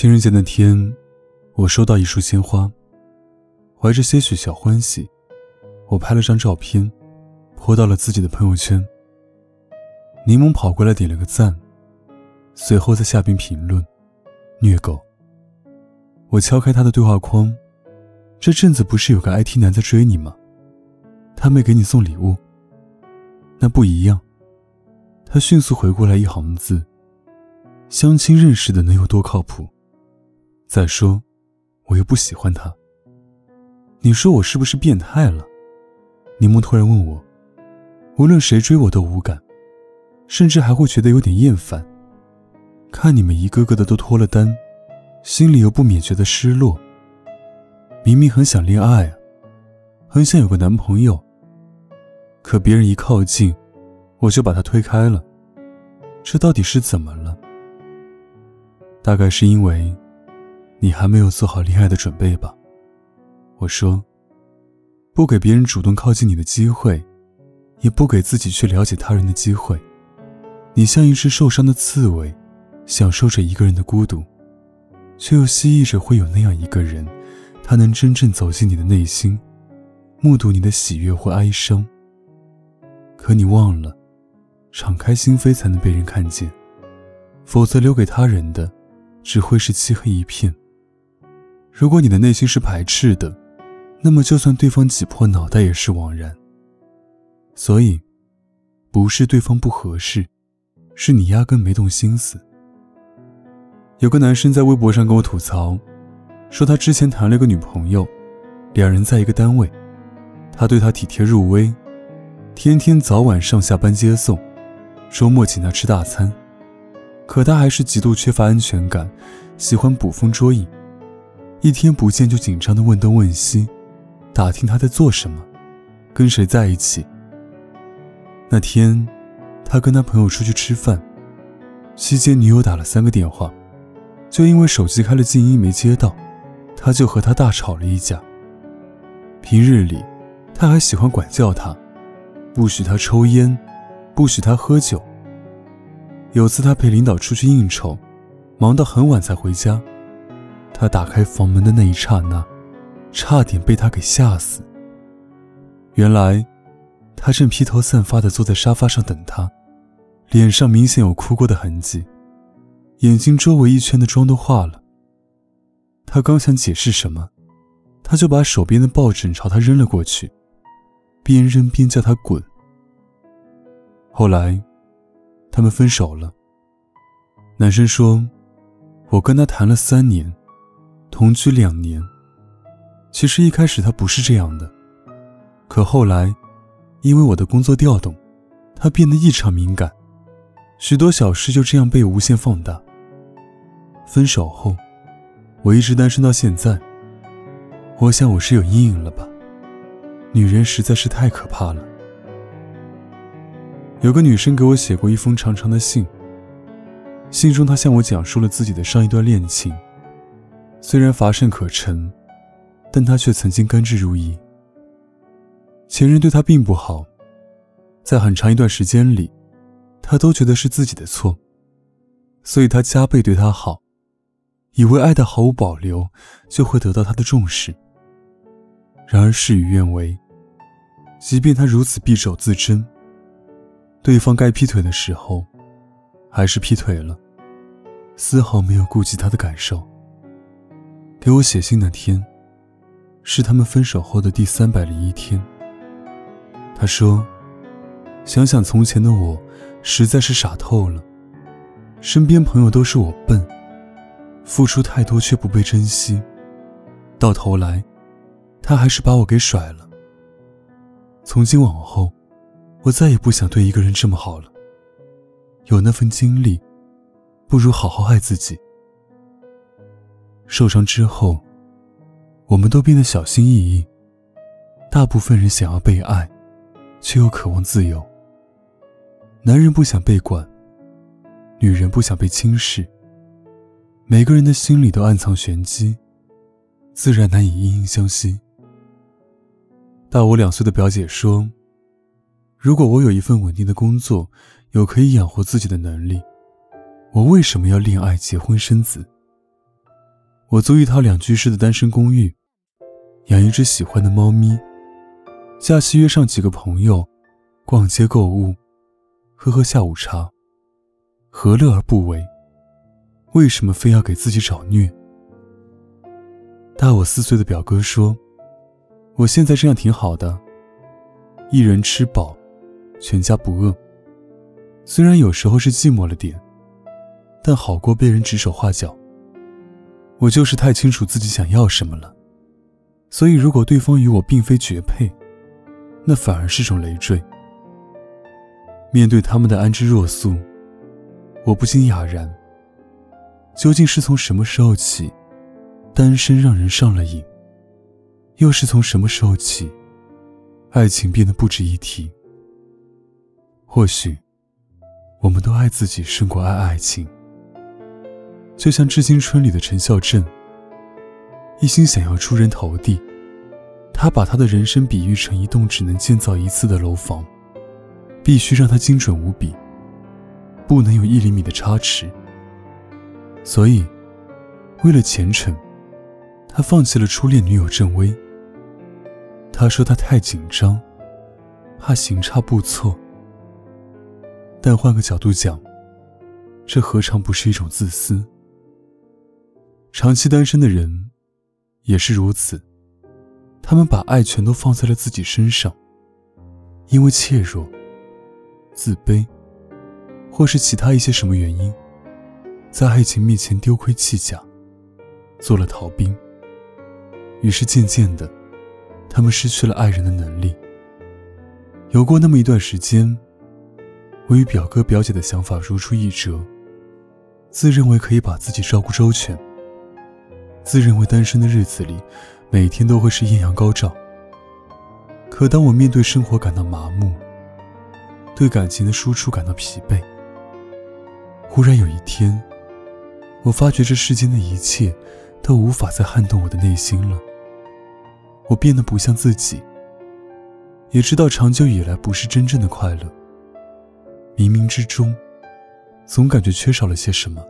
情人节那天，我收到一束鲜花，怀着些许小欢喜，我拍了张照片，泼到了自己的朋友圈。柠檬跑过来点了个赞，随后在下边评论：“虐狗。”我敲开他的对话框：“这阵子不是有个 IT 男在追你吗？他没给你送礼物？那不一样。”他迅速回过来一行字：“相亲认识的能有多靠谱？”再说，我又不喜欢他。你说我是不是变态了？柠檬突然问我。无论谁追我都无感，甚至还会觉得有点厌烦。看你们一个个的都脱了单，心里又不免觉得失落。明明很想恋爱，很想有个男朋友，可别人一靠近，我就把他推开了。这到底是怎么了？大概是因为。你还没有做好恋爱的准备吧？我说，不给别人主动靠近你的机会，也不给自己去了解他人的机会。你像一只受伤的刺猬，享受着一个人的孤独，却又希冀着会有那样一个人，他能真正走进你的内心，目睹你的喜悦或哀伤。可你忘了，敞开心扉才能被人看见，否则留给他人的，只会是漆黑一片。如果你的内心是排斥的，那么就算对方挤破脑袋也是枉然。所以，不是对方不合适，是你压根没动心思。有个男生在微博上跟我吐槽，说他之前谈了个女朋友，两人在一个单位，他对她体贴入微，天天早晚上下班接送，周末请她吃大餐，可他还是极度缺乏安全感，喜欢捕风捉影。一天不见就紧张的问东问西，打听他在做什么，跟谁在一起。那天，他跟他朋友出去吃饭，期间女友打了三个电话，就因为手机开了静音没接到，他就和他大吵了一架。平日里，他还喜欢管教他，不许他抽烟，不许他喝酒。有次他陪领导出去应酬，忙到很晚才回家。他打开房门的那一刹那，差点被他给吓死。原来，他正披头散发的坐在沙发上等他，脸上明显有哭过的痕迹，眼睛周围一圈的妆都化了。他刚想解释什么，他就把手边的抱枕朝他扔了过去，边扔边叫他滚。后来，他们分手了。男生说：“我跟他谈了三年。”同居两年，其实一开始他不是这样的，可后来，因为我的工作调动，他变得异常敏感，许多小事就这样被无限放大。分手后，我一直单身到现在。我想我是有阴影了吧？女人实在是太可怕了。有个女生给我写过一封长长的信，信中她向我讲述了自己的上一段恋情。虽然乏善可陈，但他却曾经甘之如饴。前任对他并不好，在很长一段时间里，他都觉得是自己的错，所以他加倍对他好，以为爱的毫无保留就会得到他的重视。然而事与愿违，即便他如此匕首自珍，对方该劈腿的时候，还是劈腿了，丝毫没有顾及他的感受。给我写信那天，是他们分手后的第三百零一天。他说：“想想从前的我，实在是傻透了。身边朋友都是我笨，付出太多却不被珍惜，到头来，他还是把我给甩了。从今往后，我再也不想对一个人这么好了。有那份精力，不如好好爱自己。受伤之后，我们都变得小心翼翼。大部分人想要被爱，却又渴望自由。男人不想被管，女人不想被轻视。每个人的心里都暗藏玄机，自然难以惺惺相惜。大我两岁的表姐说：“如果我有一份稳定的工作，有可以养活自己的能力，我为什么要恋爱、结婚、生子？我租一套两居室的单身公寓，养一只喜欢的猫咪。”假期约上几个朋友，逛街购物，喝喝下午茶，何乐而不为？为什么非要给自己找虐？大我四岁的表哥说：“我现在这样挺好的，一人吃饱，全家不饿。虽然有时候是寂寞了点，但好过被人指手画脚。我就是太清楚自己想要什么了，所以如果对方与我并非绝配。”那反而是种累赘。面对他们的安之若素，我不禁哑然。究竟是从什么时候起，单身让人上了瘾？又是从什么时候起，爱情变得不值一提？或许，我们都爱自己胜过爱爱情。就像《致青春》里的陈孝正，一心想要出人头地。他把他的人生比喻成一栋只能建造一次的楼房，必须让它精准无比，不能有一厘米的差池。所以，为了前程，他放弃了初恋女友郑薇。他说他太紧张，怕行差步错。但换个角度讲，这何尝不是一种自私？长期单身的人，也是如此。他们把爱全都放在了自己身上，因为怯弱、自卑，或是其他一些什么原因，在爱情面前丢盔弃甲，做了逃兵。于是渐渐的，他们失去了爱人的能力。有过那么一段时间，我与表哥表姐的想法如出一辙，自认为可以把自己照顾周全，自认为单身的日子里。每天都会是艳阳高照。可当我面对生活感到麻木，对感情的输出感到疲惫，忽然有一天，我发觉这世间的一切都无法再撼动我的内心了。我变得不像自己，也知道长久以来不是真正的快乐。冥冥之中，总感觉缺少了些什么。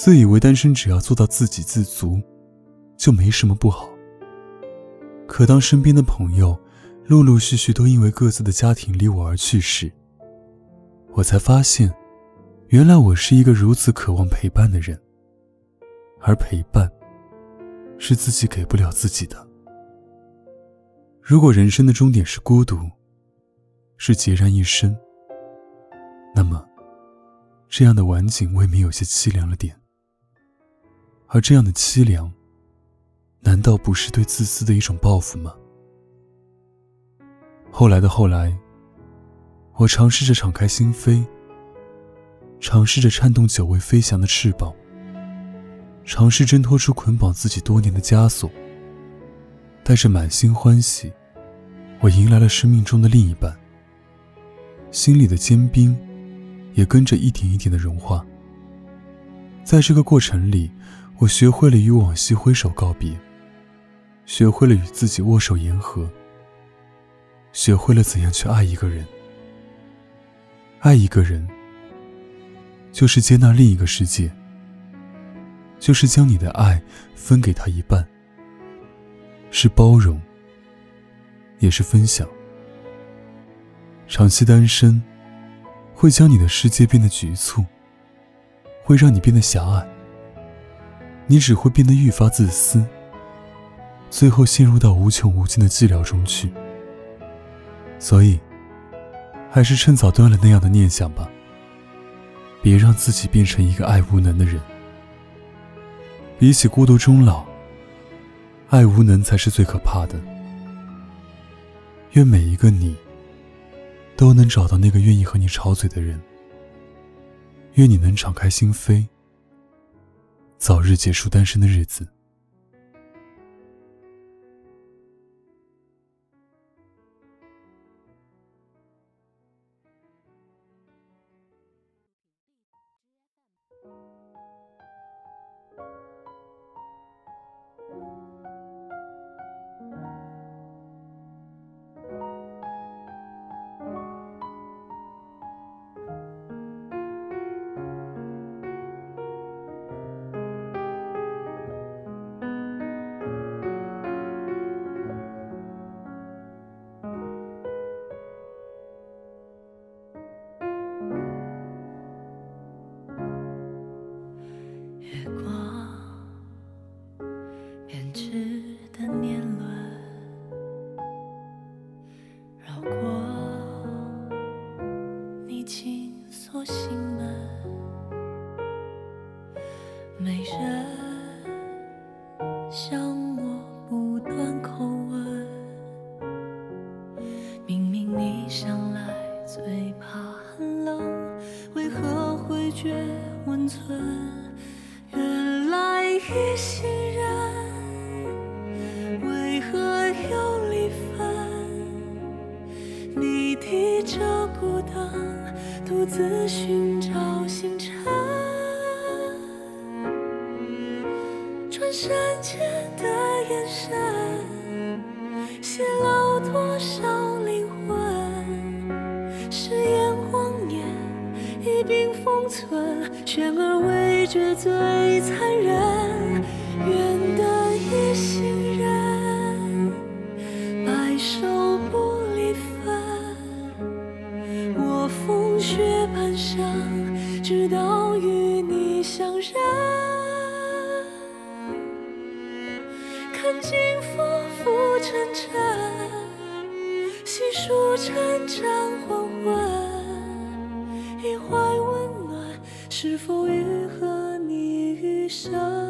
自以为单身只要做到自给自足。就没什么不好。可当身边的朋友陆陆续续都因为各自的家庭离我而去时，我才发现，原来我是一个如此渴望陪伴的人，而陪伴是自己给不了自己的。如果人生的终点是孤独，是孑然一身，那么，这样的晚景未免有些凄凉了点。而这样的凄凉。难道不是对自私的一种报复吗？后来的后来，我尝试着敞开心扉，尝试着颤动久未飞翔的翅膀，尝试挣脱出捆绑自己多年的枷锁。带着满心欢喜，我迎来了生命中的另一半。心里的坚冰，也跟着一点一点的融化。在这个过程里，我学会了与往昔挥手告别。学会了与自己握手言和，学会了怎样去爱一个人。爱一个人，就是接纳另一个世界，就是将你的爱分给他一半，是包容，也是分享。长期单身，会将你的世界变得局促，会让你变得狭隘，你只会变得愈发自私。最后陷入到无穷无尽的寂寥中去。所以，还是趁早断了那样的念想吧。别让自己变成一个爱无能的人。比起孤独终老，爱无能才是最可怕的。愿每一个你都能找到那个愿意和你吵嘴的人。愿你能敞开心扉，早日结束单身的日子。你提着孤灯，独自寻找星辰。瞬间的眼神，泄露多少灵魂？誓言谎言一并封存，悬而未决最残忍。直到与你相认。看尽浮浮沉沉，细数成长黄昏，一怀温暖，是否愈合你余生？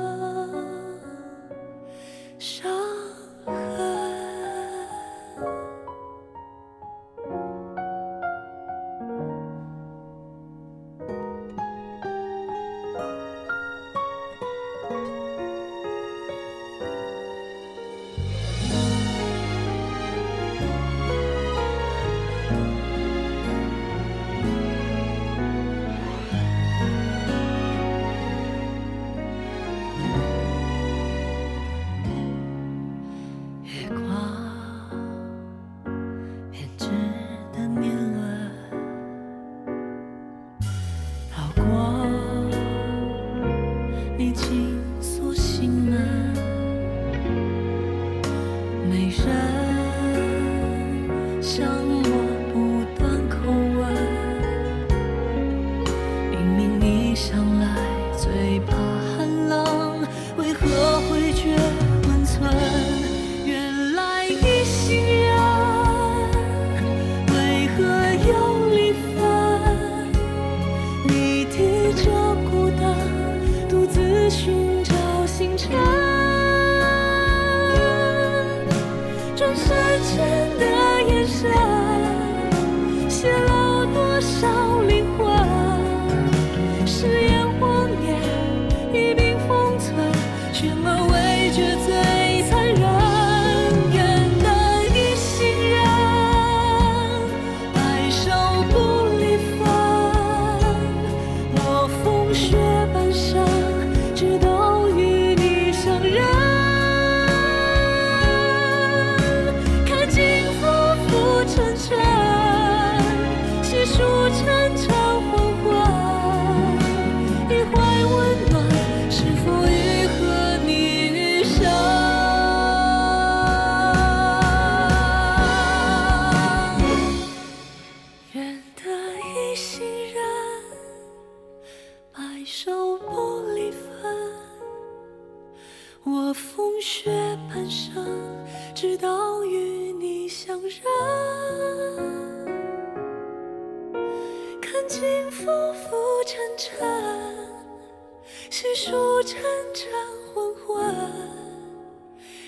细数晨晨昏昏，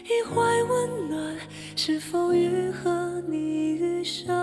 一怀温暖，是否愈合你？余生。